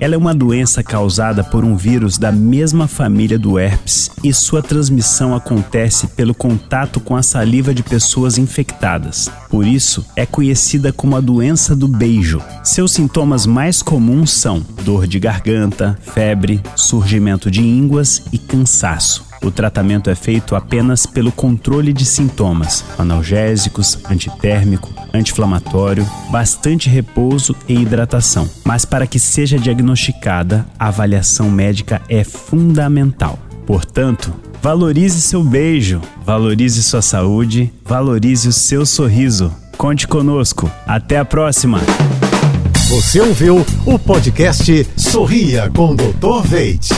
Ela é uma doença causada por um vírus da mesma família do herpes e sua transmissão acontece pelo contato com a saliva de pessoas infectadas. Por isso, é conhecida como a doença do beijo. Seus sintomas mais comuns são dor de garganta, febre, surgimento de ínguas e cansaço. O tratamento é feito apenas pelo controle de sintomas, analgésicos, antitérmico, anti-inflamatório, bastante repouso e hidratação. Mas para que seja diagnosticada, a avaliação médica é fundamental. Portanto, valorize seu beijo, valorize sua saúde, valorize o seu sorriso. Conte conosco. Até a próxima. Você ouviu o podcast Sorria com Dr. Veit.